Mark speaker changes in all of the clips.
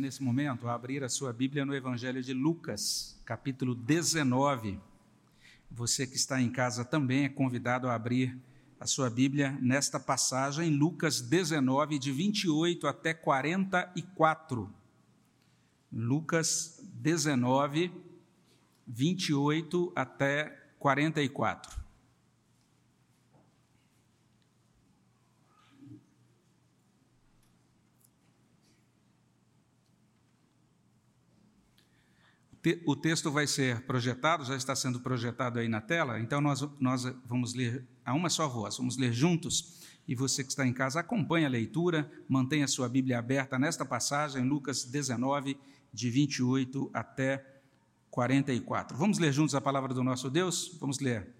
Speaker 1: nesse momento a abrir a sua Bíblia no Evangelho de Lucas, capítulo 19. Você que está em casa também é convidado a abrir a sua Bíblia nesta passagem, Lucas 19, de 28 até 44. Lucas 19, 28 até 44. O texto vai ser projetado, já está sendo projetado aí na tela, então nós, nós vamos ler a uma só voz, vamos ler juntos. E você que está em casa, acompanhe a leitura, mantenha sua Bíblia aberta nesta passagem, Lucas 19, de 28 até 44. Vamos ler juntos a palavra do nosso Deus? Vamos ler.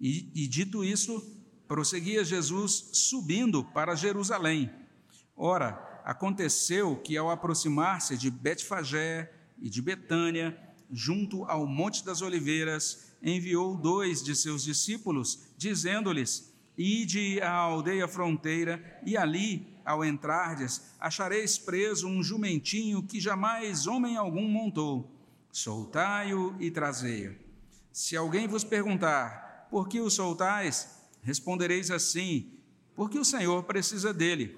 Speaker 1: E, e dito isso, prosseguia Jesus subindo para Jerusalém. Ora, aconteceu que ao aproximar-se de Betfagé, e de Betânia, junto ao Monte das Oliveiras, enviou dois de seus discípulos, dizendo-lhes: Ide à aldeia fronteira, e ali, ao entrardes, achareis preso um jumentinho que jamais homem algum montou. Soltai-o e trazei-o. Se alguém vos perguntar, por que o soltais? Respondereis assim: porque o Senhor precisa dele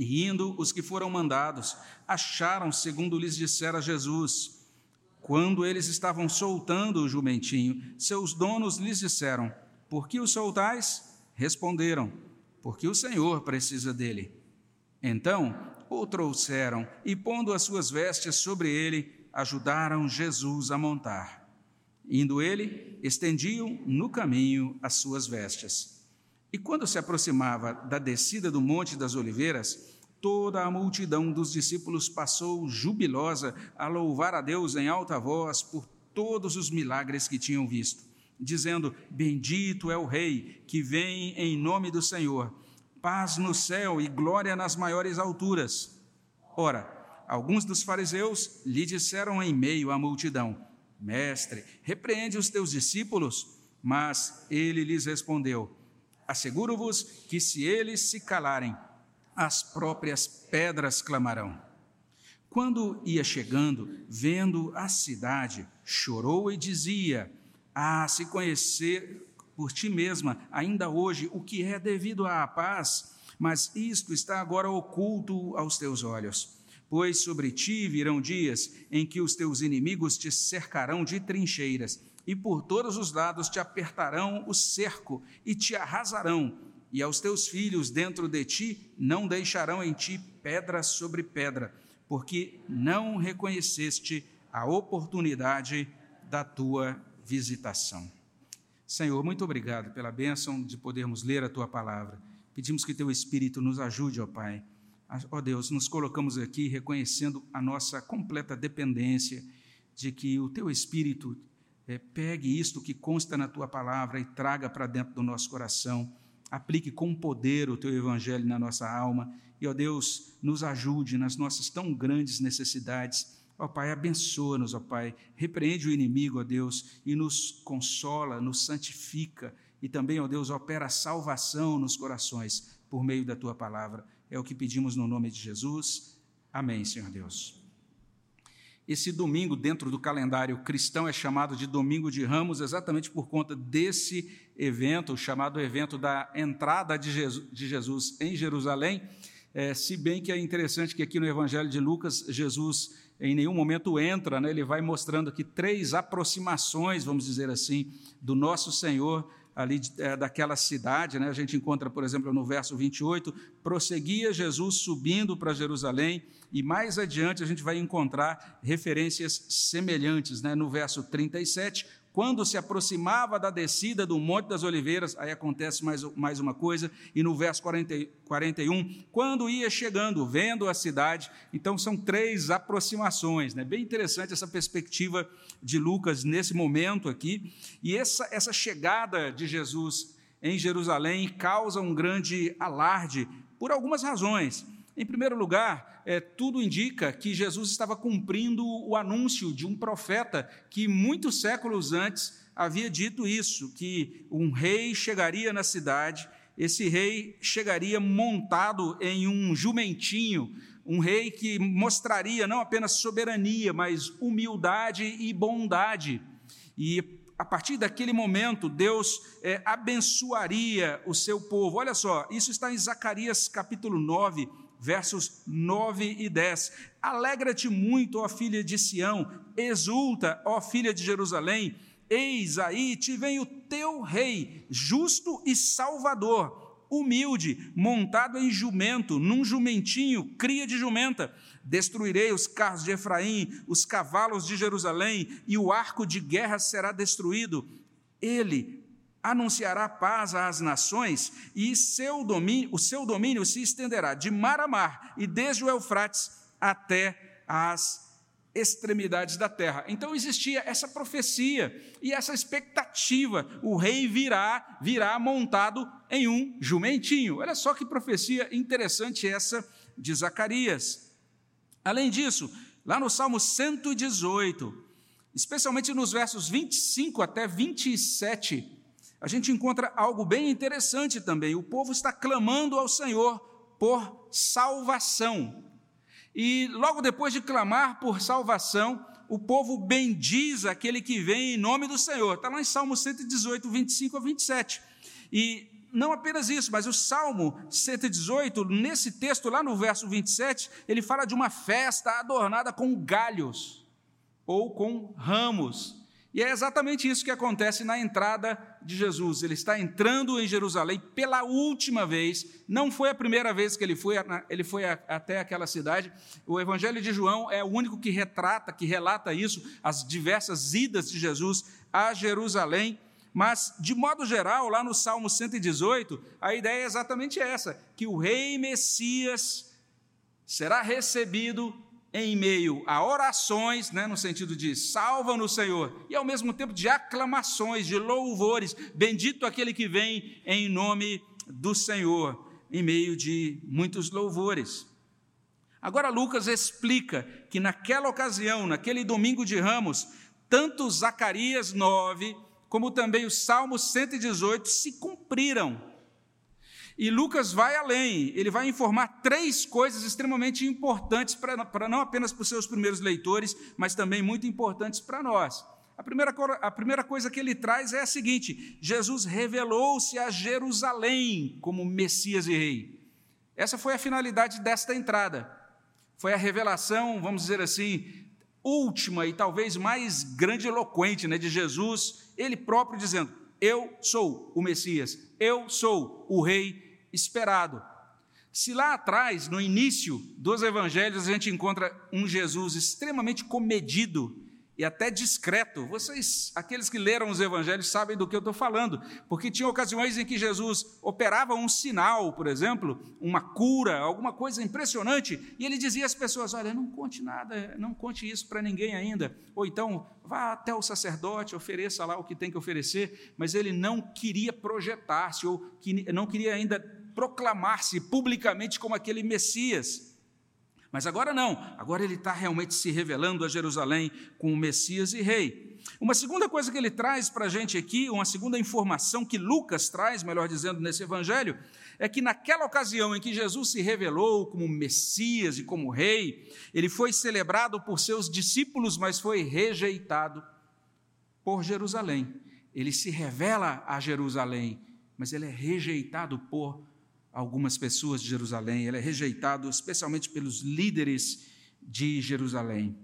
Speaker 1: e indo os que foram mandados, acharam segundo lhes dissera Jesus. Quando eles estavam soltando o jumentinho, seus donos lhes disseram: Por que o soltais? Responderam: Porque o Senhor precisa dele. Então o trouxeram e, pondo as suas vestes sobre ele, ajudaram Jesus a montar. Indo ele, estendiam no caminho as suas vestes. E quando se aproximava da descida do Monte das Oliveiras, toda a multidão dos discípulos passou jubilosa a louvar a Deus em alta voz por todos os milagres que tinham visto, dizendo: Bendito é o Rei que vem em nome do Senhor, paz no céu e glória nas maiores alturas. Ora, alguns dos fariseus lhe disseram em meio à multidão: Mestre, repreende os teus discípulos. Mas ele lhes respondeu: Asseguro-vos que se eles se calarem, as próprias pedras clamarão. Quando ia chegando, vendo a cidade, chorou e dizia: Ah, se conhecer por ti mesma, ainda hoje, o que é devido à paz, mas isto está agora oculto aos teus olhos. Pois sobre ti virão dias em que os teus inimigos te cercarão de trincheiras e por todos os lados te apertarão o cerco e te arrasarão, e aos teus filhos dentro de ti não deixarão em ti pedra sobre pedra, porque não reconheceste a oportunidade da tua visitação. Senhor, muito obrigado pela bênção de podermos ler a tua palavra. Pedimos que teu Espírito nos ajude, ó Pai. Ó Deus, nos colocamos aqui reconhecendo a nossa completa dependência de que o teu Espírito é, pegue isto que consta na tua palavra e traga para dentro do nosso coração. Aplique com poder o teu evangelho na nossa alma. E, ó Deus, nos ajude nas nossas tão grandes necessidades. Ó Pai, abençoa-nos, ó Pai. Repreende o inimigo, ó Deus, e nos consola, nos santifica. E também, ó Deus, opera salvação nos corações por meio da tua palavra. É o que pedimos no nome de Jesus. Amém, Senhor Deus. Esse domingo, dentro do calendário cristão, é chamado de Domingo de Ramos, exatamente por conta desse evento, chamado evento da entrada de Jesus, em Jerusalém. É, se bem que é interessante que aqui no Evangelho de Lucas, Jesus em nenhum momento entra, né? ele vai mostrando aqui três aproximações, vamos dizer assim, do nosso Senhor ali é, daquela cidade. Né? A gente encontra, por exemplo, no verso 28, prosseguia Jesus subindo para Jerusalém, e mais adiante a gente vai encontrar referências semelhantes. Né? No verso 37, quando se aproximava da descida do Monte das Oliveiras, aí acontece mais, mais uma coisa, e no verso 40, 41, quando ia chegando, vendo a cidade, então são três aproximações, né? bem interessante essa perspectiva de Lucas nesse momento aqui, e essa, essa chegada de Jesus em Jerusalém causa um grande alarde por algumas razões. Em primeiro lugar, é, tudo indica que Jesus estava cumprindo o anúncio de um profeta que muitos séculos antes havia dito isso: que um rei chegaria na cidade, esse rei chegaria montado em um jumentinho, um rei que mostraria não apenas soberania, mas humildade e bondade. E a partir daquele momento, Deus é, abençoaria o seu povo. Olha só, isso está em Zacarias capítulo 9, versos 9 e 10. Alegra-te muito, ó filha de Sião, exulta, ó filha de Jerusalém, eis aí te vem o teu rei, justo e salvador humilde, montado em jumento, num jumentinho, cria de jumenta. Destruirei os carros de Efraim, os cavalos de Jerusalém, e o arco de guerra será destruído. Ele anunciará paz às nações, e seu domínio, o seu domínio se estenderá de mar a mar, e desde o Eufrates até as extremidades da terra. Então existia essa profecia e essa expectativa. O rei virá, virá montado em um jumentinho. Olha só que profecia interessante essa de Zacarias. Além disso, lá no Salmo 118, especialmente nos versos 25 até 27, a gente encontra algo bem interessante também. O povo está clamando ao Senhor por salvação. E logo depois de clamar por salvação, o povo bendiz aquele que vem em nome do Senhor. Está lá em Salmo 118, 25 a 27. E não apenas isso, mas o Salmo 118, nesse texto, lá no verso 27, ele fala de uma festa adornada com galhos ou com ramos. E é exatamente isso que acontece na entrada de Jesus. Ele está entrando em Jerusalém pela última vez. Não foi a primeira vez que ele foi, ele foi até aquela cidade. O Evangelho de João é o único que retrata, que relata isso, as diversas idas de Jesus a Jerusalém. Mas, de modo geral, lá no Salmo 118, a ideia é exatamente essa: que o rei Messias será recebido em meio a orações, né, no sentido de salva no Senhor, e ao mesmo tempo de aclamações, de louvores, bendito aquele que vem em nome do Senhor, em meio de muitos louvores. Agora, Lucas explica que naquela ocasião, naquele domingo de ramos, tanto Zacarias 9, como também o Salmo 118 se cumpriram. E Lucas vai além, ele vai informar três coisas extremamente importantes para, para não apenas para os seus primeiros leitores, mas também muito importantes para nós. A primeira, a primeira coisa que ele traz é a seguinte: Jesus revelou-se a Jerusalém como Messias e Rei. Essa foi a finalidade desta entrada. Foi a revelação, vamos dizer assim, última e talvez mais grandiloquente né, de Jesus, ele próprio dizendo: Eu sou o Messias, eu sou o Rei esperado. Se lá atrás, no início dos evangelhos, a gente encontra um Jesus extremamente comedido e até discreto, vocês, aqueles que leram os evangelhos, sabem do que eu estou falando, porque tinha ocasiões em que Jesus operava um sinal, por exemplo, uma cura, alguma coisa impressionante, e ele dizia às pessoas: Olha, não conte nada, não conte isso para ninguém ainda, ou então vá até o sacerdote, ofereça lá o que tem que oferecer, mas ele não queria projetar-se, ou que não queria ainda proclamar-se publicamente como aquele Messias. Mas agora não, agora ele está realmente se revelando a Jerusalém como Messias e Rei. Uma segunda coisa que ele traz para a gente aqui, uma segunda informação que Lucas traz, melhor dizendo, nesse evangelho, é que naquela ocasião em que Jesus se revelou como Messias e como Rei, ele foi celebrado por seus discípulos, mas foi rejeitado por Jerusalém. Ele se revela a Jerusalém, mas ele é rejeitado por algumas pessoas de Jerusalém, ele é rejeitado especialmente pelos líderes de Jerusalém.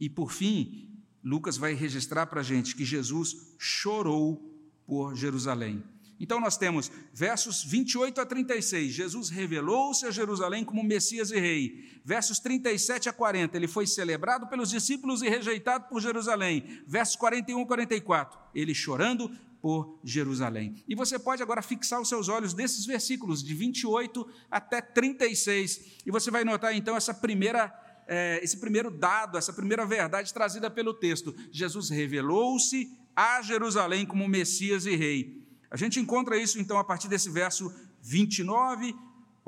Speaker 1: E por fim, Lucas vai registrar para a gente que Jesus chorou por Jerusalém. Então nós temos versos 28 a 36, Jesus revelou-se a Jerusalém como Messias e Rei. Versos 37 a 40, ele foi celebrado pelos discípulos e rejeitado por Jerusalém. Versos 41 a 44, ele chorando por Jerusalém. E você pode agora fixar os seus olhos nesses versículos, de 28 até 36, e você vai notar então essa primeira, é, esse primeiro dado, essa primeira verdade trazida pelo texto. Jesus revelou-se a Jerusalém como Messias e Rei. A gente encontra isso então a partir desse verso 29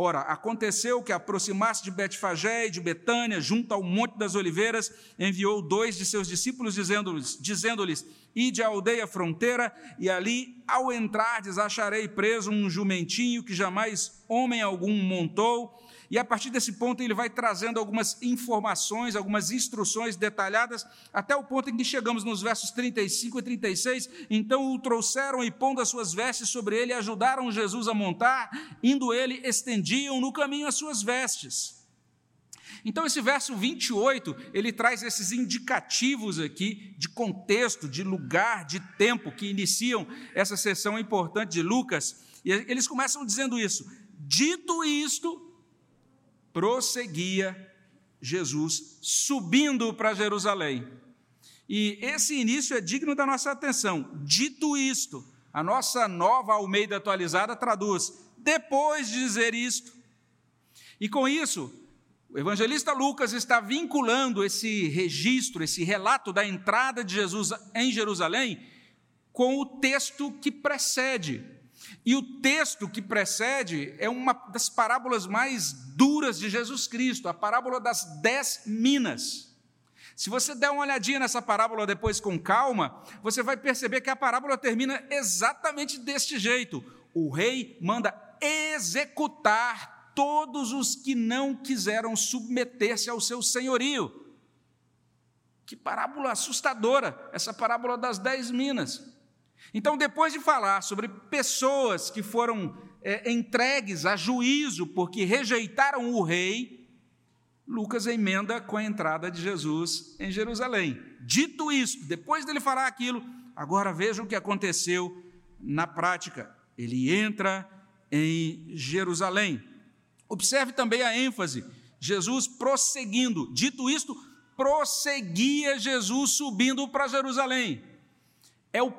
Speaker 1: Ora, aconteceu que, aproximasse de Betfagé e de Betânia, junto ao Monte das Oliveiras, enviou dois de seus discípulos, dizendo-lhes: dizendo Ide à aldeia fronteira, e ali, ao entrardes, acharei preso um jumentinho que jamais homem algum montou, E a partir desse ponto ele vai trazendo algumas informações, algumas instruções detalhadas, até o ponto em que chegamos nos versos 35 e 36. Então o trouxeram e pondo as suas vestes sobre ele, ajudaram Jesus a montar, indo ele, estendiam no caminho as suas vestes. Então, esse verso 28, ele traz esses indicativos aqui de contexto, de lugar, de tempo que iniciam essa sessão importante de Lucas. E eles começam dizendo isso: Dito isto, prosseguia Jesus subindo para Jerusalém. E esse início é digno da nossa atenção. Dito isto, a nossa nova Almeida atualizada traduz: depois de dizer isto. E com isso, o evangelista Lucas está vinculando esse registro, esse relato da entrada de Jesus em Jerusalém com o texto que precede. E o texto que precede é uma das parábolas mais duras de Jesus Cristo, a parábola das dez minas. Se você der uma olhadinha nessa parábola depois com calma, você vai perceber que a parábola termina exatamente deste jeito: o rei manda executar todos os que não quiseram submeter-se ao seu senhorio. Que parábola assustadora, essa parábola das dez minas. Então, depois de falar sobre pessoas que foram é, entregues a juízo porque rejeitaram o rei, Lucas emenda com a entrada de Jesus em Jerusalém. Dito isso, depois dele falar aquilo, agora veja o que aconteceu na prática. Ele entra em Jerusalém. Observe também a ênfase. Jesus prosseguindo. Dito isto, prosseguia Jesus subindo para Jerusalém. É o,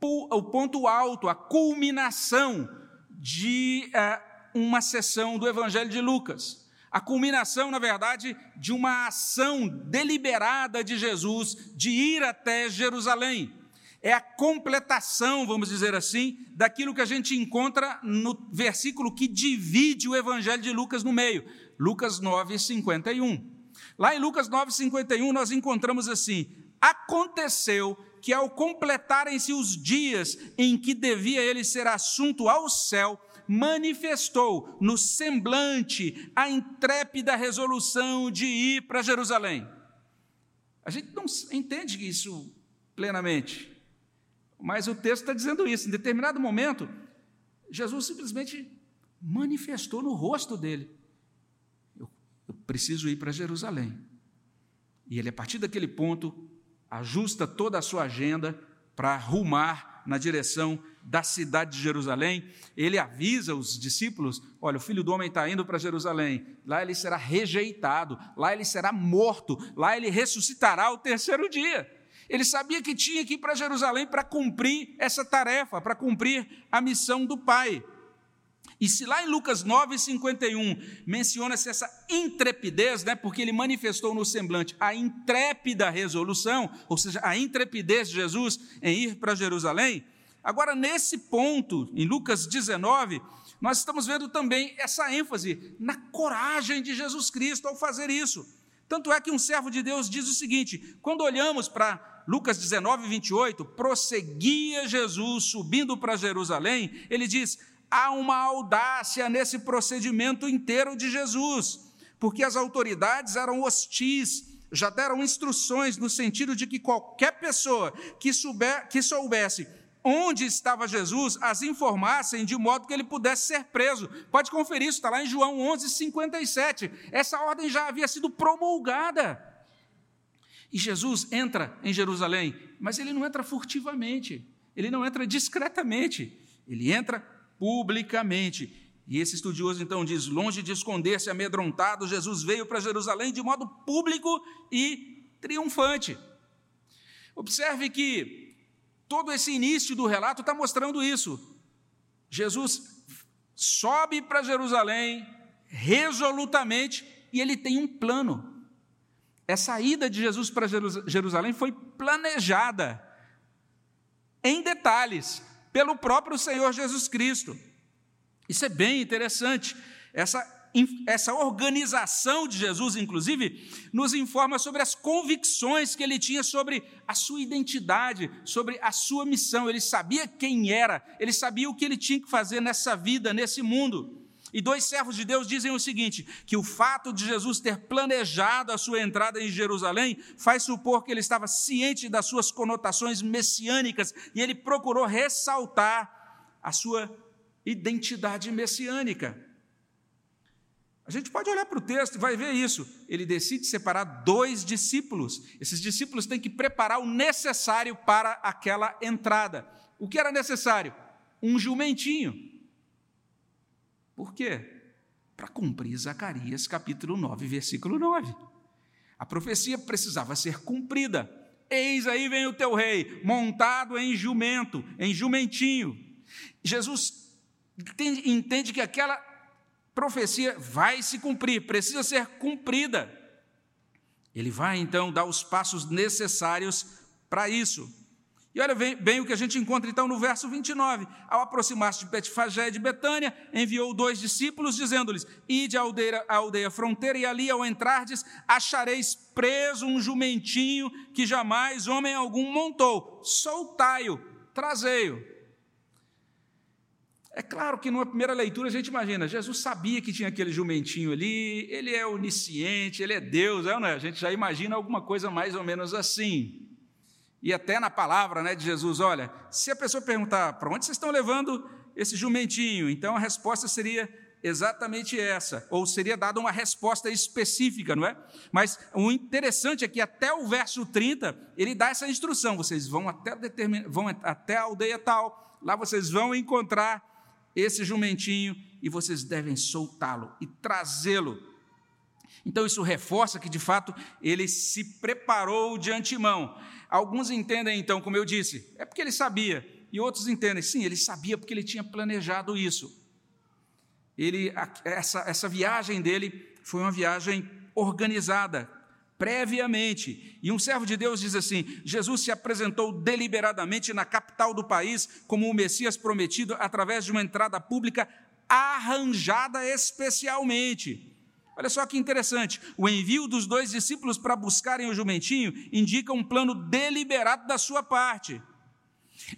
Speaker 1: o ponto alto, a culminação de uh, uma sessão do Evangelho de Lucas. A culminação, na verdade, de uma ação deliberada de Jesus de ir até Jerusalém é a completação, vamos dizer assim, daquilo que a gente encontra no versículo que divide o Evangelho de Lucas no meio, Lucas 9, 51. Lá em Lucas 9, 51, nós encontramos assim: Aconteceu que, ao completarem-se os dias em que devia ele ser assunto ao céu, manifestou no semblante a intrépida resolução de ir para Jerusalém. A gente não entende isso plenamente. Mas o texto está dizendo isso. Em determinado momento, Jesus simplesmente manifestou no rosto dele: eu, eu preciso ir para Jerusalém. E ele, a partir daquele ponto, ajusta toda a sua agenda para rumar na direção da cidade de Jerusalém. Ele avisa os discípulos: olha, o filho do homem está indo para Jerusalém, lá ele será rejeitado, lá ele será morto, lá ele ressuscitará ao terceiro dia. Ele sabia que tinha que ir para Jerusalém para cumprir essa tarefa, para cumprir a missão do Pai. E se lá em Lucas 9,51 menciona-se essa intrepidez, né, porque ele manifestou no semblante a intrépida resolução, ou seja, a intrepidez de Jesus em ir para Jerusalém, agora nesse ponto, em Lucas 19, nós estamos vendo também essa ênfase na coragem de Jesus Cristo ao fazer isso. Tanto é que um servo de Deus diz o seguinte: quando olhamos para Lucas 19, 28, prosseguia Jesus subindo para Jerusalém, ele diz: há uma audácia nesse procedimento inteiro de Jesus, porque as autoridades eram hostis, já deram instruções no sentido de que qualquer pessoa que, souber, que soubesse onde estava Jesus, as informassem de modo que ele pudesse ser preso. Pode conferir isso, está lá em João 11, 57. Essa ordem já havia sido promulgada. E Jesus entra em Jerusalém, mas ele não entra furtivamente, ele não entra discretamente, ele entra publicamente. E esse estudioso então diz: longe de esconder-se amedrontado, Jesus veio para Jerusalém de modo público e triunfante. Observe que todo esse início do relato está mostrando isso. Jesus sobe para Jerusalém resolutamente e ele tem um plano. Essa ida de Jesus para Jerusalém foi planejada em detalhes pelo próprio Senhor Jesus Cristo. Isso é bem interessante. Essa, essa organização de Jesus, inclusive, nos informa sobre as convicções que ele tinha sobre a sua identidade, sobre a sua missão. Ele sabia quem era, ele sabia o que ele tinha que fazer nessa vida, nesse mundo. E dois servos de Deus dizem o seguinte: que o fato de Jesus ter planejado a sua entrada em Jerusalém faz supor que ele estava ciente das suas conotações messiânicas e ele procurou ressaltar a sua identidade messiânica. A gente pode olhar para o texto e vai ver isso. Ele decide separar dois discípulos. Esses discípulos têm que preparar o necessário para aquela entrada. O que era necessário? Um jumentinho. Por quê? Para cumprir Zacarias capítulo 9, versículo 9. A profecia precisava ser cumprida. Eis aí vem o teu rei, montado em jumento, em jumentinho. Jesus entende que aquela profecia vai se cumprir, precisa ser cumprida. Ele vai então dar os passos necessários para isso. E olha bem, bem, o que a gente encontra então no verso 29. Ao aproximar-se de Betfagé de Betânia, enviou dois discípulos, dizendo-lhes: Ide à aldeia, à aldeia fronteira, e ali, ao entrardes, achareis preso um jumentinho que jamais homem algum montou. Soltai-o, trazei-o. É claro que numa primeira leitura a gente imagina, Jesus sabia que tinha aquele jumentinho ali, ele é onisciente, ele é Deus, é, não é? a gente já imagina alguma coisa mais ou menos assim. E até na palavra né, de Jesus, olha, se a pessoa perguntar para onde vocês estão levando esse jumentinho, então a resposta seria exatamente essa, ou seria dada uma resposta específica, não é? Mas o interessante é que até o verso 30, ele dá essa instrução: vocês vão até, determin... vão até a aldeia tal, lá vocês vão encontrar esse jumentinho e vocês devem soltá-lo e trazê-lo. Então, isso reforça que, de fato, ele se preparou de antemão. Alguns entendem, então, como eu disse, é porque ele sabia, e outros entendem, sim, ele sabia porque ele tinha planejado isso. Ele, essa, essa viagem dele foi uma viagem organizada, previamente. E um servo de Deus diz assim: Jesus se apresentou deliberadamente na capital do país como o Messias prometido através de uma entrada pública arranjada especialmente. Olha só que interessante, o envio dos dois discípulos para buscarem o jumentinho indica um plano deliberado da sua parte.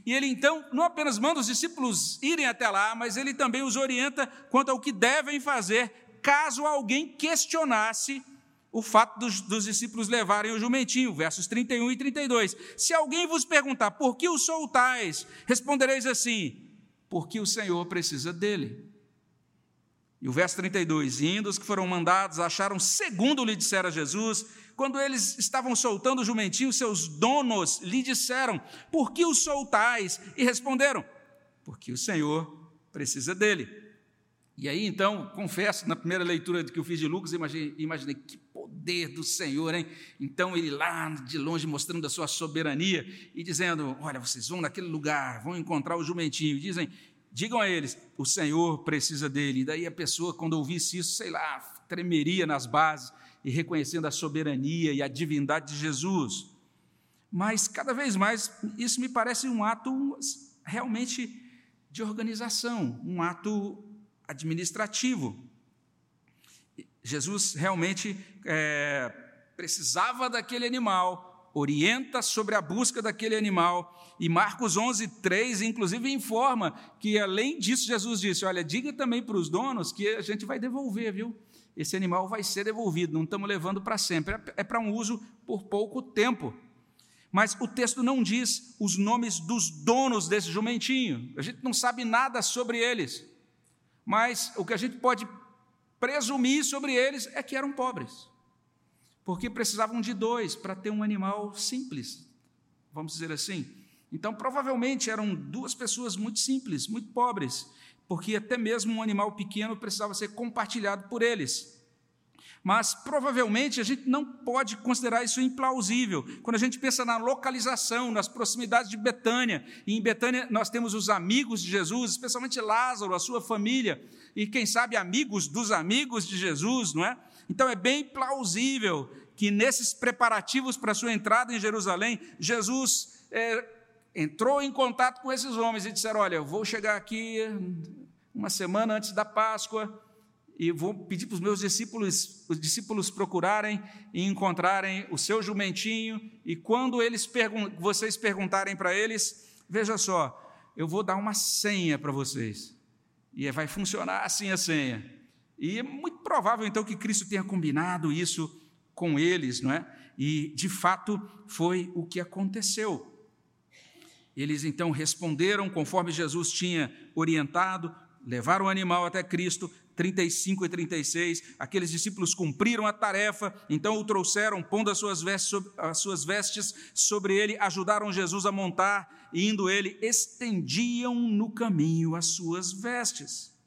Speaker 1: E ele então não apenas manda os discípulos irem até lá, mas ele também os orienta quanto ao que devem fazer caso alguém questionasse o fato dos, dos, discípulos levarem o jumentinho, versos 31 e 32. Se alguém vos perguntar por que o soltais, respondereis assim: porque o Senhor precisa dele. E o verso 32: Indo os que foram mandados acharam, segundo lhe dissera Jesus, quando eles estavam soltando o jumentinho, seus donos lhe disseram: Por que o soltais? E responderam: Porque o Senhor precisa dele. E aí, então, confesso, na primeira leitura que eu fiz de Lucas, imaginei, imaginei que poder do Senhor, hein? Então, ele lá de longe mostrando a sua soberania e dizendo: Olha, vocês vão naquele lugar, vão encontrar o jumentinho. E dizem: Digam a eles, o Senhor precisa dele. E daí a pessoa, quando ouvisse isso, sei lá, tremeria nas bases e reconhecendo a soberania e a divindade de Jesus. Mas, cada vez mais, isso me parece um ato realmente de organização, um ato administrativo. Jesus realmente é, precisava daquele animal, orienta sobre a busca daquele animal, e Marcos 11, 3, inclusive, informa que, além disso, Jesus disse: Olha, diga também para os donos que a gente vai devolver, viu? Esse animal vai ser devolvido, não estamos levando para sempre, é, para um uso por pouco tempo. Mas o texto não diz os nomes dos donos desse jumentinho, a gente não sabe nada sobre eles. Mas o que a gente pode presumir sobre eles é que eram pobres, porque precisavam de dois para ter um animal simples, vamos dizer assim. Então, provavelmente eram duas pessoas muito simples, muito pobres, porque até mesmo um animal pequeno precisava ser compartilhado por eles. Mas provavelmente a gente não pode considerar isso implausível. Quando a gente pensa na localização, nas proximidades de Betânia, e em Betânia nós temos os amigos de Jesus, especialmente Lázaro, a sua família, e quem sabe amigos dos amigos de Jesus, não é? Então é bem plausível que nesses preparativos para a sua entrada em Jerusalém, Jesus é, entrou em contato com esses homens e disseram: Olha, eu vou chegar aqui uma semana antes da Páscoa e vou pedir para os meus discípulos, os discípulos procurarem e encontrarem o seu jumentinho, e quando eles pergun vocês perguntarem para eles, veja só, eu vou dar uma senha para vocês. e vai funcionar assim a senha. E é muito provável, então, que Cristo tenha combinado isso com eles, não é? E, de fato, foi o que aconteceu. Eles, então, responderam conforme Jesus tinha orientado, levaram o animal até Cristo, 35 e 36, aqueles discípulos cumpriram a tarefa, então o trouxeram, pondo as suas vestes sobre, as suas vestes sobre ele, ajudaram Jesus a montar, e indo ele, estendiam no caminho as suas vestes.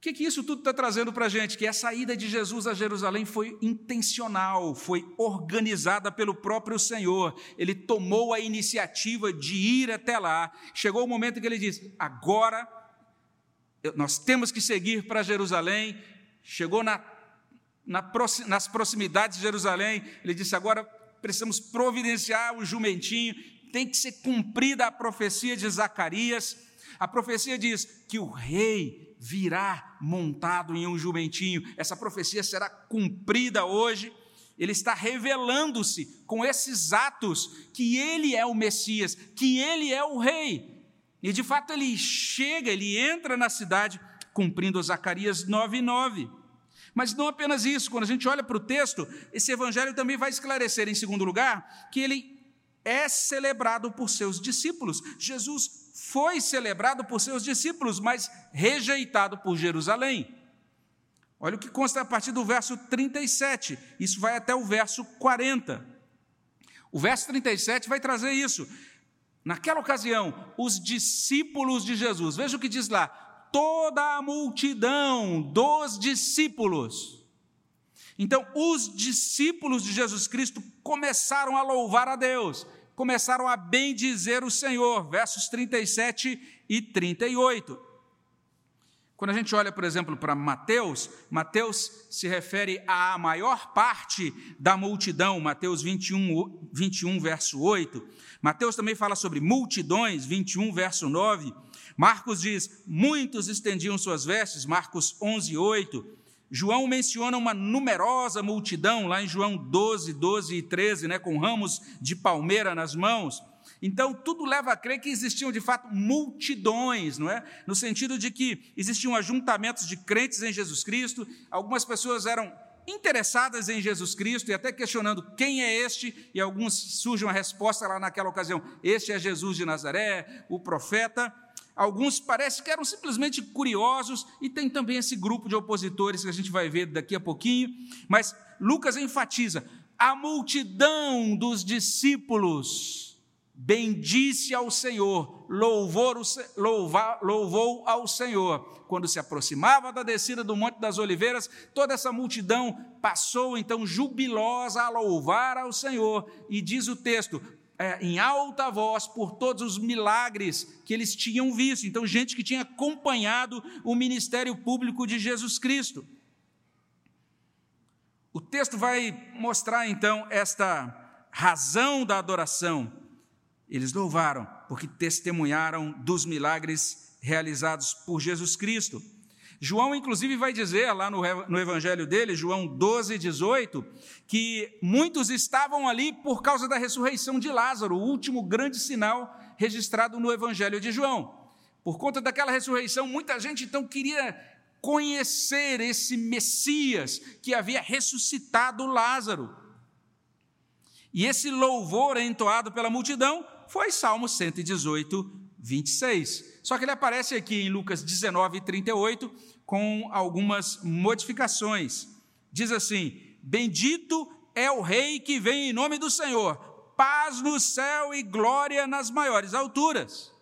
Speaker 1: O que, que isso tudo está trazendo para a gente? Que a saída de Jesus a Jerusalém foi intencional, foi organizada pelo próprio Senhor. Ele tomou a iniciativa de ir até lá. Chegou o momento que ele disse: agora nós temos que seguir para Jerusalém. Chegou na, na, nas proximidades de Jerusalém, ele disse: agora precisamos providenciar o jumentinho, tem que ser cumprida a profecia de Zacarias. A profecia diz que o rei virá montado em um jumentinho. Essa profecia será cumprida hoje. Ele está revelando-se com esses atos que ele é o Messias, que ele é o rei. E de fato ele chega, ele entra na cidade cumprindo Zacarias 9:9. Mas não apenas isso, quando a gente olha para o texto, esse evangelho também vai esclarecer, em segundo lugar, que ele é celebrado por seus discípulos. Jesus foi celebrado por seus discípulos, mas rejeitado por Jerusalém. Olha o que consta a partir do verso 37, isso vai até o verso 40. O verso 37 vai trazer isso. Naquela ocasião, os discípulos de Jesus, veja o que diz lá: toda a multidão dos discípulos. Então, os discípulos de Jesus Cristo começaram a louvar a Deus, começaram a bendizer o Senhor, versos 37 e 38. Quando a gente olha, por exemplo, para Mateus, Mateus se refere à maior parte da multidão, Mateus 21, 21, verso 8. Mateus também fala sobre multidões, 21, verso 9. Marcos diz: muitos estendiam suas vestes, Marcos 11, 8. João menciona uma numerosa multidão, lá em João 12, 12 e 13, né, com ramos de palmeira nas mãos. Então, tudo leva a crer que existiam de fato multidões, não é? No sentido de que existiam ajuntamentos de crentes em Jesus Cristo, algumas pessoas eram interessadas em Jesus Cristo e até questionando quem é este, e alguns surge uma resposta lá naquela ocasião: este é Jesus de Nazaré, o profeta. Alguns parece que eram simplesmente curiosos, e tem também esse grupo de opositores que a gente vai ver daqui a pouquinho, mas Lucas enfatiza: a multidão dos discípulos bendisse ao Senhor, louvor, louva, louvou ao Senhor. Quando se aproximava da descida do Monte das Oliveiras, toda essa multidão passou então jubilosa a louvar ao Senhor, e diz o texto, é, em alta voz, por todos os milagres que eles tinham visto. Então, gente que tinha acompanhado o ministério público de Jesus Cristo. O texto vai mostrar então esta razão da adoração eles louvaram porque testemunharam dos milagres realizados por Jesus Cristo. João, inclusive, vai dizer lá no, evangelho dele, João 12, 18, que muitos estavam ali por causa da ressurreição de Lázaro, o último grande sinal registrado no evangelho de João. Por conta daquela ressurreição, muita gente então queria conhecer esse Messias que havia ressuscitado Lázaro. E esse louvor entoado pela multidão foi Salmo 118, 26. Só que ele aparece aqui em Lucas 19, 38, com algumas modificações. Diz assim: Bendito é o Rei que vem em nome do Senhor, paz no céu e glória nas maiores alturas.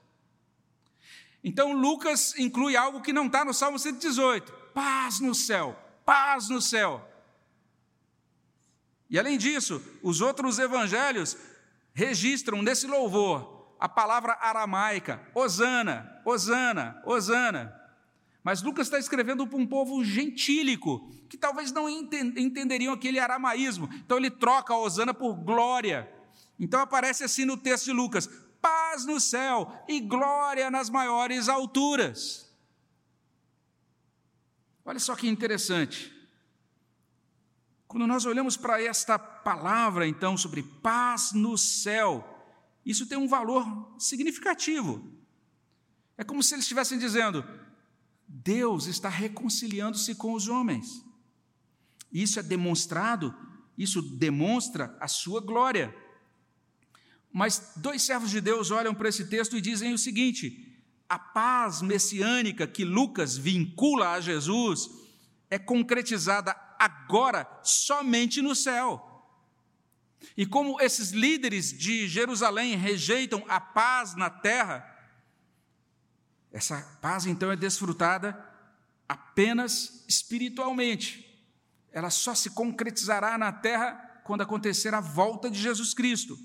Speaker 1: Então Lucas inclui algo que não está no Salmo 118: paz no céu, paz no céu. E além disso, os outros evangelhos registram nesse louvor a palavra aramaica, Osana, Osana, Osana. Mas Lucas está escrevendo para um povo gentílico, que talvez não entenderiam aquele aramaísmo. Então ele troca a Osana por glória. Então aparece assim no texto de Lucas: paz no céu e glória nas maiores alturas. Olha só que interessante. Quando nós olhamos para esta palavra, então, sobre paz no céu, isso tem um valor significativo. É como se eles estivessem dizendo: Deus está reconciliando-se com os homens. Isso é demonstrado, isso demonstra a sua glória. Mas dois servos de Deus olham para esse texto e dizem o seguinte: a paz messiânica que Lucas vincula a Jesus é concretizada agora somente no céu. E como esses líderes de Jerusalém rejeitam a paz na terra, essa paz então é desfrutada apenas espiritualmente. Ela só se concretizará na terra quando acontecer a volta de Jesus Cristo.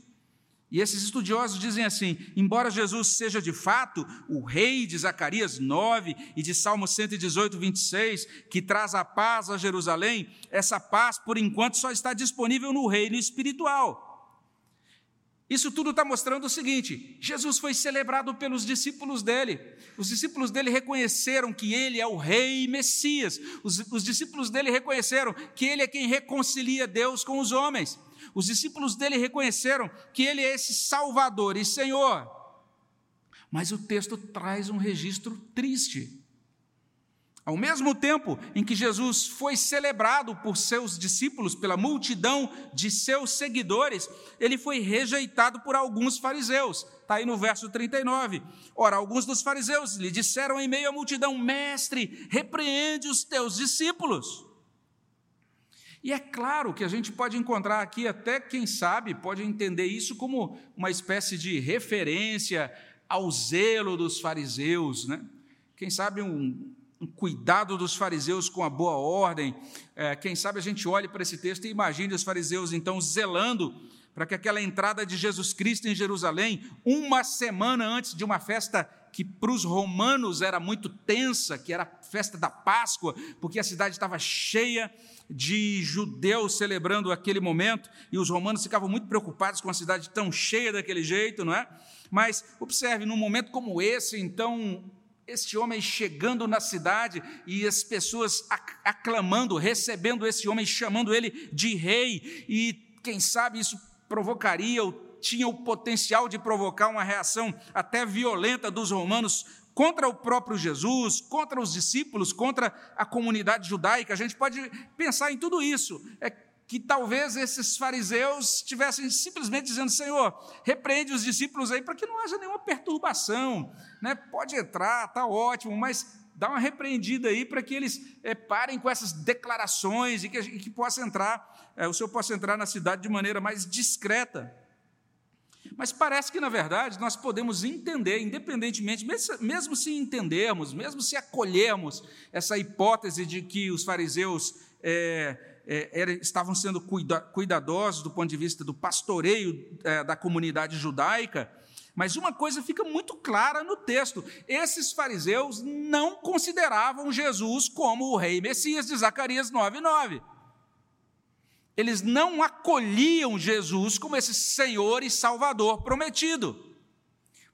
Speaker 1: E esses estudiosos dizem assim: embora Jesus seja de fato o rei de Zacarias 9 e de Salmo 118, 26, que traz a paz a Jerusalém, essa paz, por enquanto, só está disponível no reino espiritual. Isso tudo está mostrando o seguinte: Jesus foi celebrado pelos discípulos dele. Os discípulos dele reconheceram que ele é o Rei Messias. Os, os discípulos dele reconheceram que ele é quem reconcilia Deus com os homens. Os discípulos dele reconheceram que ele é esse Salvador e Senhor. Mas o texto traz um registro triste. Ao mesmo tempo em que Jesus foi celebrado por seus discípulos, pela multidão de seus seguidores, ele foi rejeitado por alguns fariseus. Está aí no verso 39. Ora, alguns dos fariseus lhe disseram em meio à multidão: Mestre, repreende os teus discípulos. E é claro que a gente pode encontrar aqui, até quem sabe, pode entender isso como uma espécie de referência ao zelo dos fariseus, né? Quem sabe um, um cuidado dos fariseus com a boa ordem. É, quem sabe a gente olhe para esse texto e imagine os fariseus então zelando para que aquela entrada de Jesus Cristo em Jerusalém, uma semana antes de uma festa que para os romanos era muito tensa, que era a festa da Páscoa, porque a cidade estava cheia de judeus celebrando aquele momento, e os romanos ficavam muito preocupados com a cidade tão cheia daquele jeito, não é? Mas observe, num momento como esse, então, este homem chegando na cidade e as pessoas aclamando, recebendo esse homem, chamando ele de rei, e quem sabe isso provocaria tinha o potencial de provocar uma reação até violenta dos romanos contra o próprio Jesus, contra os discípulos, contra a comunidade judaica. A gente pode pensar em tudo isso. É que talvez esses fariseus estivessem simplesmente dizendo: Senhor, repreende os discípulos aí para que não haja nenhuma perturbação. Né? Pode entrar, está ótimo, mas dá uma repreendida aí para que eles é, parem com essas declarações e que, e que possa entrar, é, o Senhor possa entrar na cidade de maneira mais discreta. Mas parece que, na verdade, nós podemos entender, independentemente, mesmo se entendermos, mesmo se acolhermos essa hipótese de que os fariseus é, é, estavam sendo cuida, cuidadosos do ponto de vista do pastoreio é, da comunidade judaica, mas uma coisa fica muito clara no texto: esses fariseus não consideravam Jesus como o rei Messias de Zacarias 9,9. Eles não acolhiam Jesus como esse Senhor e Salvador prometido.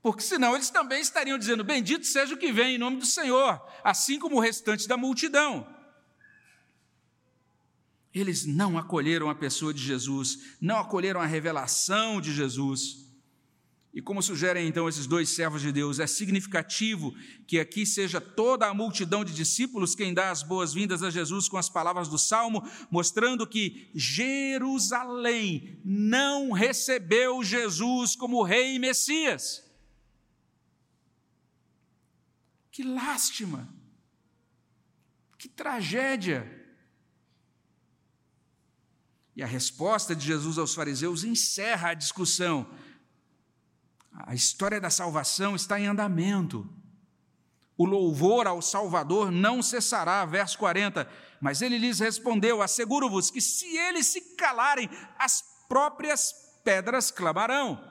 Speaker 1: Porque senão eles também estariam dizendo: Bendito seja o que vem em nome do Senhor, assim como o restante da multidão. Eles não acolheram a pessoa de Jesus, não acolheram a revelação de Jesus. E como sugerem então esses dois servos de Deus, é significativo que aqui seja toda a multidão de discípulos quem dá as boas-vindas a Jesus com as palavras do salmo, mostrando que Jerusalém não recebeu Jesus como rei e Messias. Que lástima! Que tragédia! E a resposta de Jesus aos fariseus encerra a discussão a história da salvação está em andamento. O louvor ao Salvador não cessará, verso 40. Mas ele lhes respondeu: Asseguro-vos que se eles se calarem, as próprias pedras clamarão.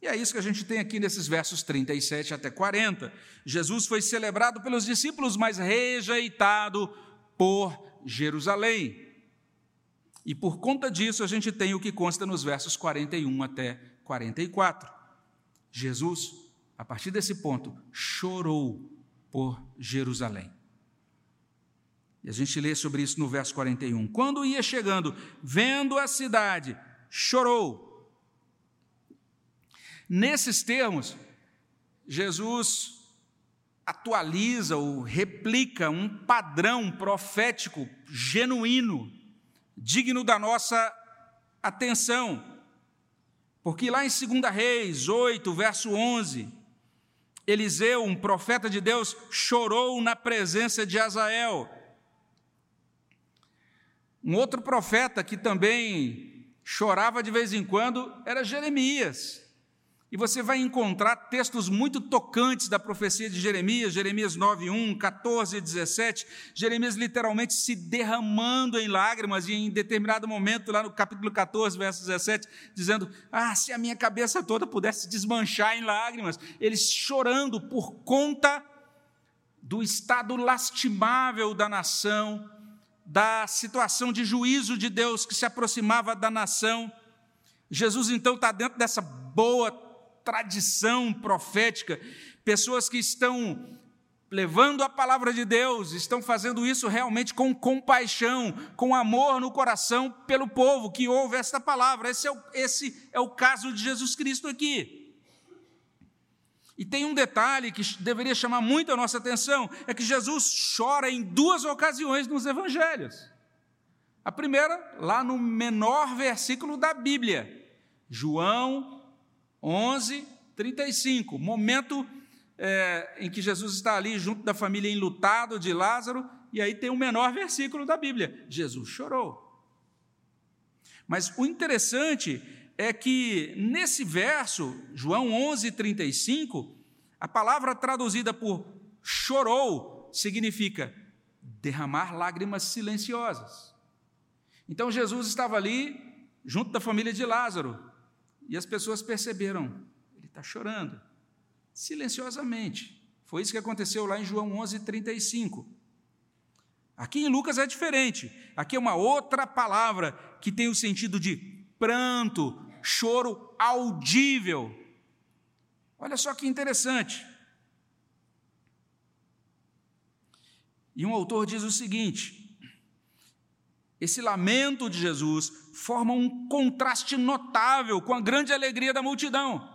Speaker 1: E é isso que a gente tem aqui nesses versos 37 até 40. Jesus foi celebrado pelos discípulos, mas rejeitado por Jerusalém. E por conta disso, a gente tem o que consta nos versos 41 até 44. Jesus, a partir desse ponto, chorou por Jerusalém. E a gente lê sobre isso no verso 41. Quando ia chegando, vendo a cidade, chorou. Nesses termos, Jesus atualiza ou replica um padrão profético genuíno, digno da nossa atenção. Porque lá em 2 Reis 8, verso 11, Eliseu, um profeta de Deus, chorou na presença de Azael. Um outro profeta que também chorava de vez em quando era Jeremias. E você vai encontrar textos muito tocantes da profecia de Jeremias, Jeremias 9, 1, 14 e 17. Jeremias literalmente se derramando em lágrimas, e em determinado momento, lá no capítulo 14, verso 17, dizendo: Ah, se a minha cabeça toda pudesse desmanchar em lágrimas. Eles chorando por conta do estado lastimável da nação, da situação de juízo de Deus que se aproximava da nação. Jesus então está dentro dessa boa tradição profética, pessoas que estão levando a palavra de Deus, estão fazendo isso realmente com compaixão, com amor no coração pelo povo que ouve esta palavra. Esse é o, esse é o caso de Jesus Cristo aqui. E tem um detalhe que deveria chamar muito a nossa atenção: é que Jesus chora em duas ocasiões nos evangelhos. A primeira, lá no menor versículo da Bíblia, João 11, 35, momento é, em que Jesus está ali junto da família enlutado de Lázaro, e aí tem o menor versículo da Bíblia: Jesus chorou. Mas o interessante é que nesse verso, João 11, 35, a palavra traduzida por chorou significa derramar lágrimas silenciosas. Então Jesus estava ali junto da família de Lázaro, e as pessoas perceberam, ele está chorando, silenciosamente. Foi isso que aconteceu lá em João 11, 35. Aqui em Lucas é diferente. Aqui é uma outra palavra que tem o sentido de pranto, choro audível. Olha só que interessante. E um autor diz o seguinte: esse lamento de Jesus forma um contraste notável com a grande alegria da multidão.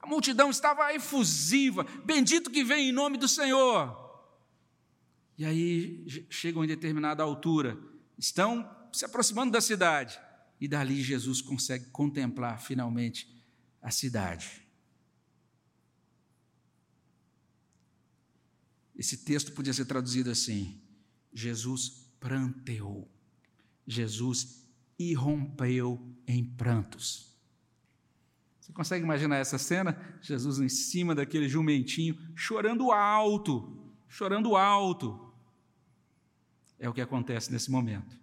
Speaker 1: A multidão estava efusiva, bendito que vem em nome do Senhor. E aí chegam em determinada altura, estão se aproximando da cidade, e dali Jesus consegue contemplar finalmente a cidade. Esse texto podia ser traduzido assim: Jesus pranteou. Jesus irrompeu em prantos. Você consegue imaginar essa cena? Jesus em cima daquele jumentinho, chorando alto, chorando alto. É o que acontece nesse momento.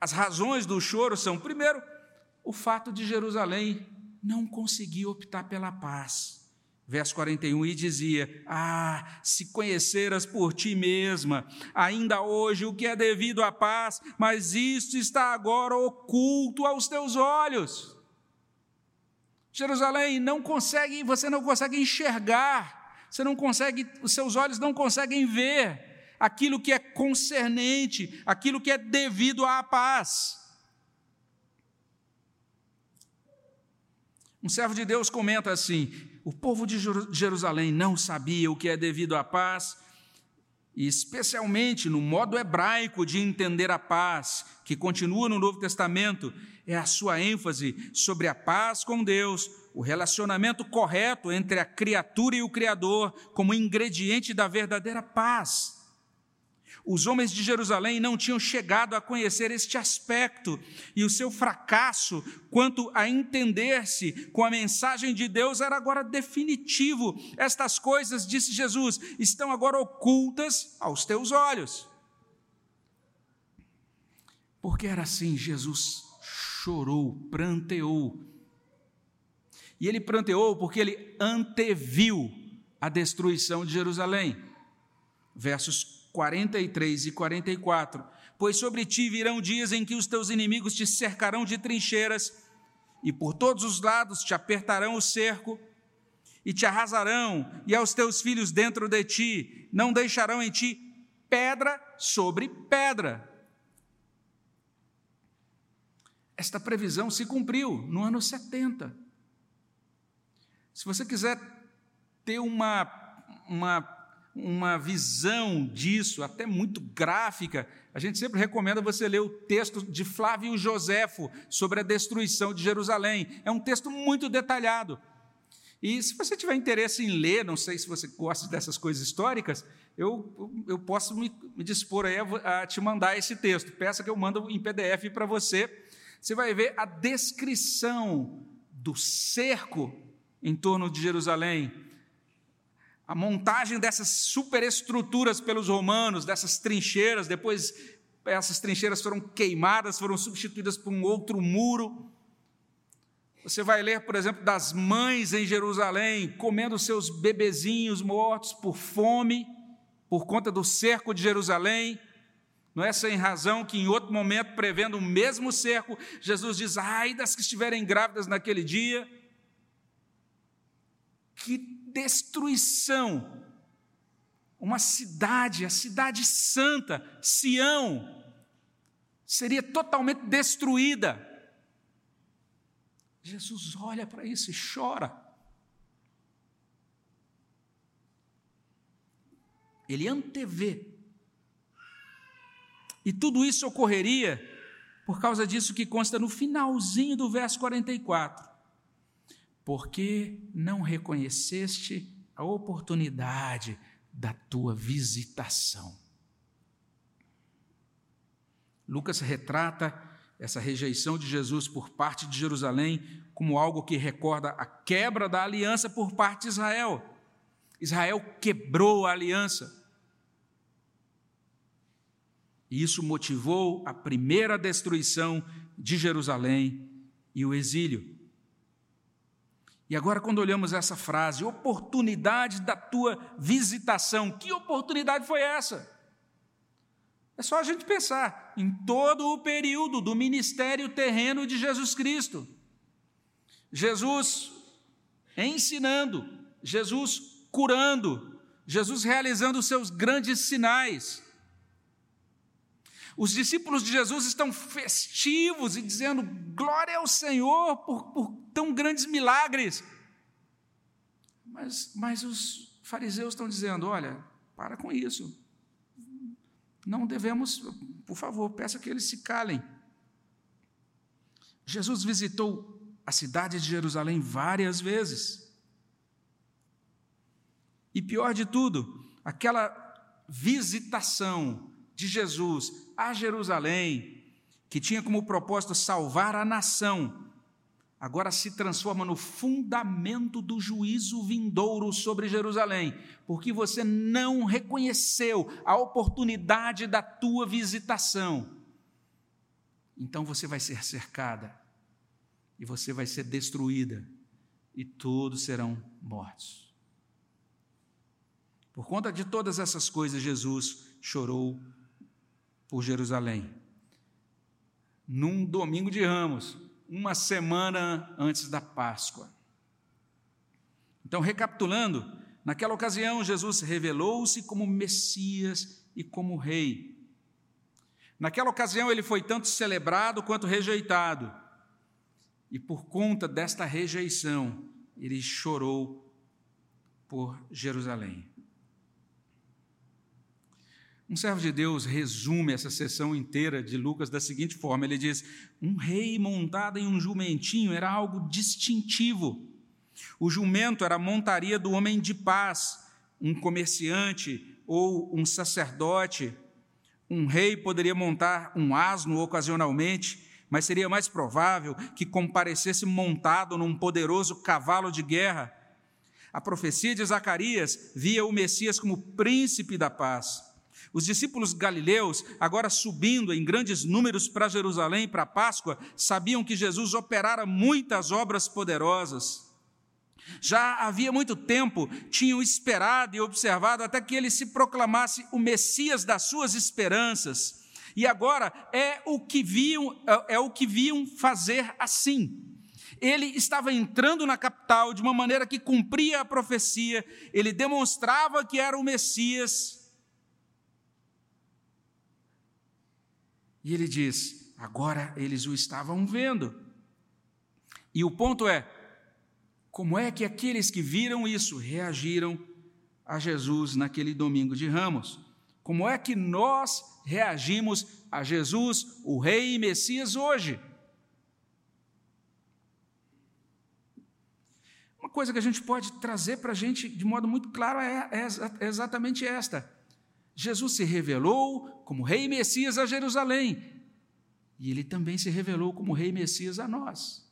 Speaker 1: As razões do choro são, primeiro, o fato de Jerusalém não conseguir optar pela paz. Verso 41, e dizia: Ah, se conheceras por ti mesma, ainda hoje o que é devido à paz, mas isto está agora oculto aos teus olhos. Jerusalém não consegue, você não consegue enxergar, você não consegue, os seus olhos não conseguem ver aquilo que é concernente, aquilo que é devido à paz. Um servo de Deus comenta assim: o povo de Jerusalém não sabia o que é devido à paz, e especialmente no modo hebraico de entender a paz, que continua no Novo Testamento, é a sua ênfase sobre a paz com Deus, o relacionamento correto entre a criatura e o Criador, como ingrediente da verdadeira paz. Os homens de Jerusalém não tinham chegado a conhecer este aspecto, e o seu fracasso quanto a entender-se com a mensagem de Deus era agora definitivo. Estas coisas, disse Jesus, estão agora ocultas aos teus olhos. Porque era assim, Jesus chorou, pranteou. E ele pranteou porque ele anteviu a destruição de Jerusalém. Versos 43 e 44. Pois sobre ti virão dias em que os teus inimigos te cercarão de trincheiras, e por todos os lados te apertarão o cerco, e te arrasarão, e aos teus filhos dentro de ti, não deixarão em ti pedra sobre pedra. Esta previsão se cumpriu no ano 70. Se você quiser ter uma, uma, uma visão disso, até muito gráfica, a gente sempre recomenda você ler o texto de Flávio Joséfo sobre a destruição de Jerusalém. É um texto muito detalhado. E se você tiver interesse em ler, não sei se você gosta dessas coisas históricas, eu, eu posso me, me dispor a, a, te mandar esse texto. Peça que eu mando em PDF para você. Você vai ver a descrição do cerco em torno de Jerusalém, a montagem dessas superestruturas pelos romanos, dessas trincheiras, depois essas trincheiras foram queimadas, foram substituídas por um outro muro. Você vai ler, por exemplo, das mães em Jerusalém comendo seus bebezinhos mortos por fome, por conta do cerco de Jerusalém. Não é sem razão que, em outro momento, prevendo o mesmo cerco, Jesus diz: ai das que estiverem grávidas naquele dia. Que destruição! Uma cidade, a cidade santa, Sião, seria totalmente destruída. Jesus olha para isso e chora. Ele antevê. E tudo isso ocorreria por causa disso que consta no finalzinho do verso 44. Porque não reconheceste a oportunidade da tua visitação. Lucas retrata essa rejeição de Jesus por parte de Jerusalém como algo que recorda a quebra da aliança por parte de Israel. Israel quebrou a aliança. E isso motivou a primeira destruição de Jerusalém e o exílio. E agora, quando olhamos essa frase, oportunidade da tua visitação, que oportunidade foi essa? É só a gente pensar em todo o período do ministério terreno de Jesus Cristo. Jesus ensinando, Jesus curando, Jesus realizando os seus grandes sinais. Os discípulos de Jesus estão festivos e dizendo glória ao Senhor por, por tão grandes milagres. Mas, mas os fariseus estão dizendo: olha, para com isso não devemos, por favor, peça que eles se calem. Jesus visitou a cidade de Jerusalém várias vezes. E pior de tudo, aquela visitação de Jesus a Jerusalém, que tinha como propósito salvar a nação, agora se transforma no fundamento do juízo vindouro sobre Jerusalém, porque você não reconheceu a oportunidade da tua visitação. Então você vai ser cercada, e você vai ser destruída, e todos serão mortos. Por conta de todas essas coisas, Jesus chorou por Jerusalém. Num domingo de ramos, uma semana antes da Páscoa. Então, recapitulando, naquela ocasião, Jesus revelou-se como Messias e como Rei. Naquela ocasião, ele foi tanto celebrado quanto rejeitado. E por conta desta rejeição, ele chorou por Jerusalém. Um servo de Deus resume essa sessão inteira de Lucas da seguinte forma: ele diz, um rei montado em um jumentinho era algo distintivo. O jumento era a montaria do homem de paz, um comerciante ou um sacerdote. Um rei poderia montar um asno ocasionalmente, mas seria mais provável que comparecesse montado num poderoso cavalo de guerra. A profecia de Zacarias via o Messias como príncipe da paz. Os discípulos galileus, agora subindo em grandes números para Jerusalém para a Páscoa, sabiam que Jesus operara muitas obras poderosas. Já havia muito tempo tinham esperado e observado até que ele se proclamasse o Messias das suas esperanças. E agora é o que viam, é, é o que viam fazer assim. Ele estava entrando na capital de uma maneira que cumpria a profecia, ele demonstrava que era o Messias, E ele diz: agora eles o estavam vendo. E o ponto é: Como é que aqueles que viram isso reagiram a Jesus naquele domingo de Ramos? Como é que nós reagimos a Jesus, o Rei e Messias, hoje? Uma coisa que a gente pode trazer para a gente de modo muito claro é, é, é exatamente esta: Jesus se revelou como Rei e Messias a Jerusalém, e ele também se revelou como Rei e Messias a nós.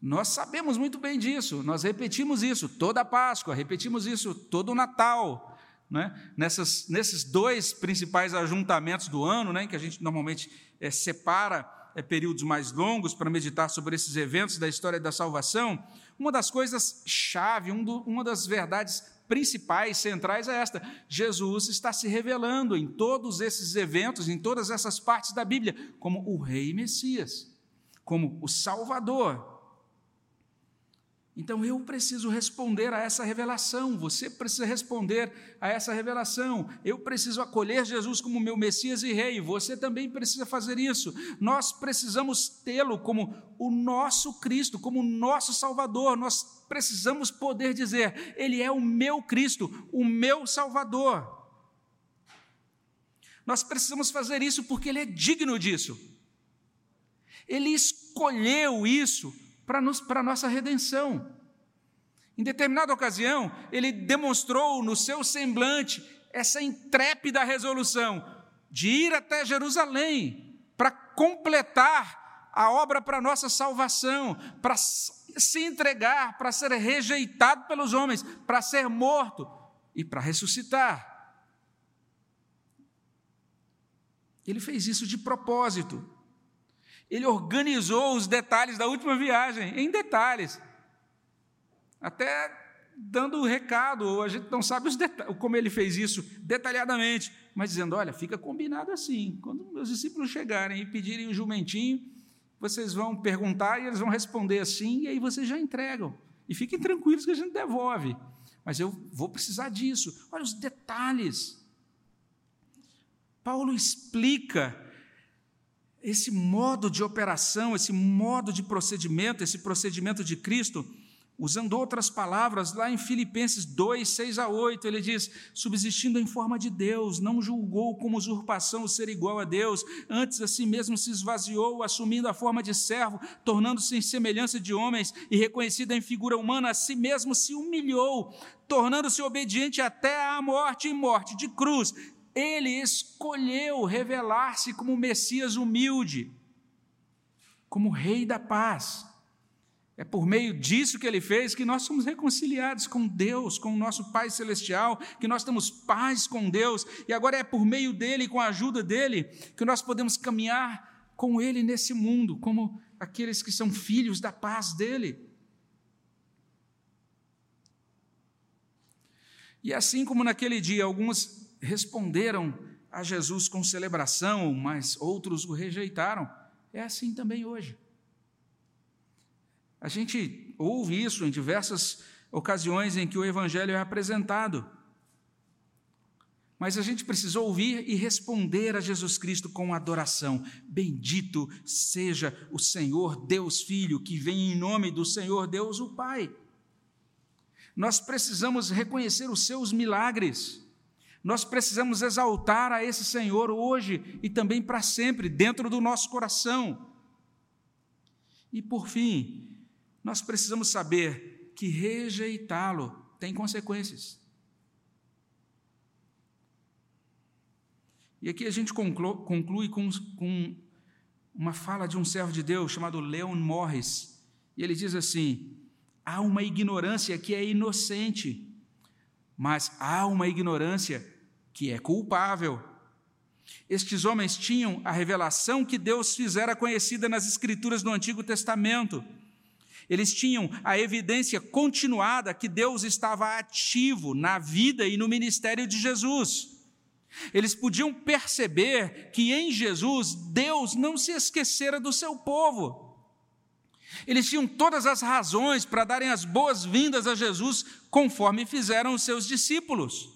Speaker 1: Nós sabemos muito bem disso, nós repetimos isso toda a Páscoa, repetimos isso todo o Natal, né? Nessas, nesses dois principais ajuntamentos do ano, né, que a gente normalmente é, separa é, períodos mais longos para meditar sobre esses eventos da história da salvação, uma das coisas chave, um do, uma das verdades principais, centrais é esta: Jesus está se revelando em todos esses eventos, em todas essas partes da Bíblia, como o Rei Messias, como o Salvador, então eu preciso responder a essa revelação, você precisa responder a essa revelação. Eu preciso acolher Jesus como meu Messias e Rei, você também precisa fazer isso. Nós precisamos tê-lo como o nosso Cristo, como o nosso Salvador. Nós precisamos poder dizer: Ele é o meu Cristo, o meu Salvador. Nós precisamos fazer isso porque Ele é digno disso. Ele escolheu isso para a nossa redenção. Em determinada ocasião, ele demonstrou no seu semblante essa intrépida resolução de ir até Jerusalém para completar a obra para nossa salvação, para se entregar, para ser rejeitado pelos homens, para ser morto e para ressuscitar. Ele fez isso de propósito. Ele organizou os detalhes da última viagem, em detalhes. Até dando o recado, a gente não sabe como ele fez isso detalhadamente, mas dizendo: olha, fica combinado assim. Quando meus discípulos chegarem e pedirem o um jumentinho, vocês vão perguntar e eles vão responder assim, e aí vocês já entregam. E fiquem tranquilos que a gente devolve. Mas eu vou precisar disso. Olha os detalhes. Paulo explica esse modo de operação, esse modo de procedimento, esse procedimento de Cristo, usando outras palavras, lá em Filipenses 2, 6 a 8, ele diz: subsistindo em forma de Deus, não julgou como usurpação o ser igual a Deus, antes a si mesmo se esvaziou, assumindo a forma de servo, tornando-se em semelhança de homens e reconhecido em figura humana, a si mesmo se humilhou, tornando-se obediente até à morte e morte de cruz ele escolheu revelar-se como Messias humilde, como Rei da paz. É por meio disso que ele fez que nós somos reconciliados com Deus, com o nosso Pai Celestial, que nós temos paz com Deus, e agora é por meio dele, com a ajuda dele, que nós podemos caminhar com ele nesse mundo, como aqueles que são filhos da paz dele. E assim como naquele dia alguns responderam a Jesus com celebração, mas outros o rejeitaram. É assim também hoje. A gente ouve isso em diversas ocasiões em que o Evangelho é apresentado. Mas a gente precisa ouvir e responder a Jesus Cristo com adoração. Bendito seja o Senhor Deus Filho, que vem em nome do Senhor Deus o Pai. Nós precisamos reconhecer os seus milagres. Nós precisamos exaltar a esse Senhor hoje e também para sempre, dentro do nosso coração. E por fim, nós precisamos saber que rejeitá-lo tem consequências. E aqui a gente conclui com, com uma fala de um servo de Deus chamado Leon Morris. E ele diz assim: há uma ignorância que é inocente mas há uma ignorância que é culpável. Estes homens tinham a revelação que Deus fizera conhecida nas Escrituras do Antigo Testamento. Eles tinham a evidência continuada que Deus estava ativo na vida e no ministério de Jesus. Eles podiam perceber que em Jesus Deus não se esquecera do seu povo. Eles tinham todas as razões para darem as boas-vindas a Jesus, conforme fizeram os seus discípulos.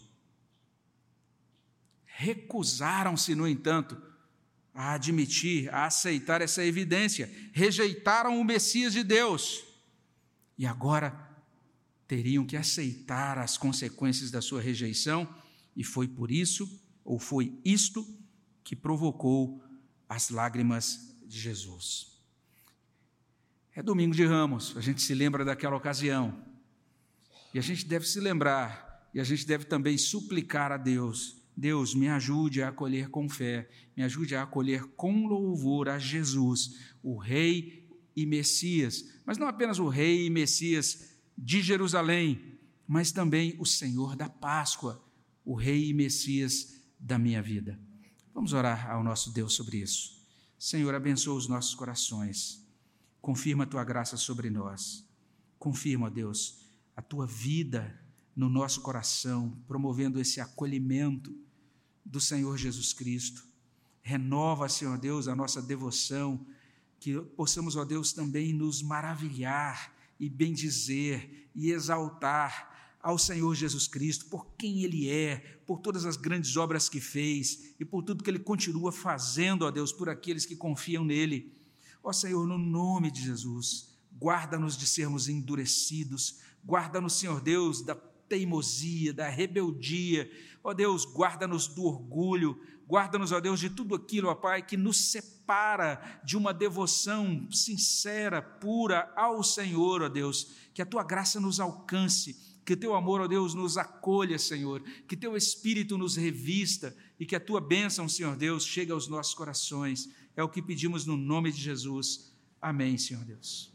Speaker 1: Recusaram-se, no entanto, a admitir, a aceitar essa evidência, rejeitaram o Messias de Deus. e agora teriam que aceitar as consequências da sua rejeição, e foi por isso, ou foi isto, que provocou as lágrimas de Jesus. É domingo de ramos, a gente se lembra daquela ocasião. E a gente deve se lembrar, e a gente deve também suplicar a Deus: Deus, me ajude a acolher com fé, me ajude a acolher com louvor a Jesus, o Rei e Messias. Mas não apenas o Rei e Messias de Jerusalém, mas também o Senhor da Páscoa, o Rei e Messias da minha vida. Vamos orar ao nosso Deus sobre isso. Senhor, abençoa os nossos corações. Confirma a tua graça sobre nós. Confirma, Deus, a tua vida no nosso coração, promovendo esse acolhimento do Senhor Jesus Cristo. Renova, Senhor Deus, a nossa devoção, que possamos, ó Deus, também nos maravilhar e bendizer e exaltar ao Senhor Jesus Cristo por quem Ele é, por todas as grandes obras que fez e por tudo que Ele continua fazendo, ó Deus, por aqueles que confiam nele. Ó Senhor, no nome de Jesus, guarda-nos de sermos endurecidos, guarda-nos, Senhor Deus, da teimosia, da rebeldia. Ó Deus, guarda-nos do orgulho, guarda-nos, ó Deus, de tudo aquilo, ó Pai, que nos separa de uma devoção sincera, pura ao Senhor, ó Deus. Que a tua graça nos alcance, que teu amor, ó Deus, nos acolha, Senhor, que teu espírito nos revista e que a tua bênção, Senhor Deus, chegue aos nossos corações. É o que pedimos no nome de Jesus. Amém, Senhor Deus.